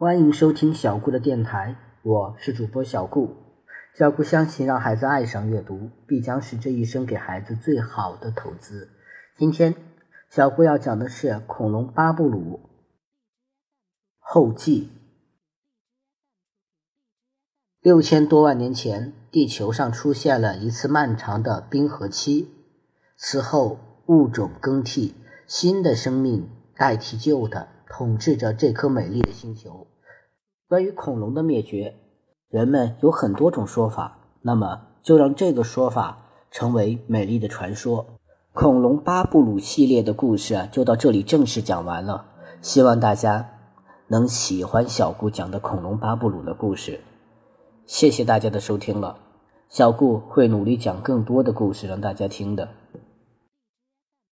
欢迎收听小顾的电台，我是主播小顾。小顾相信，让孩子爱上阅读，必将是这一生给孩子最好的投资。今天，小顾要讲的是《恐龙巴布鲁》后记。六千多万年前，地球上出现了一次漫长的冰河期，此后物种更替，新的生命代替旧的，统治着这颗美丽的星球。关于恐龙的灭绝，人们有很多种说法。那么，就让这个说法成为美丽的传说。恐龙巴布鲁系列的故事，就到这里正式讲完了。希望大家能喜欢小顾讲的恐龙巴布鲁的故事。谢谢大家的收听了，小顾会努力讲更多的故事让大家听的。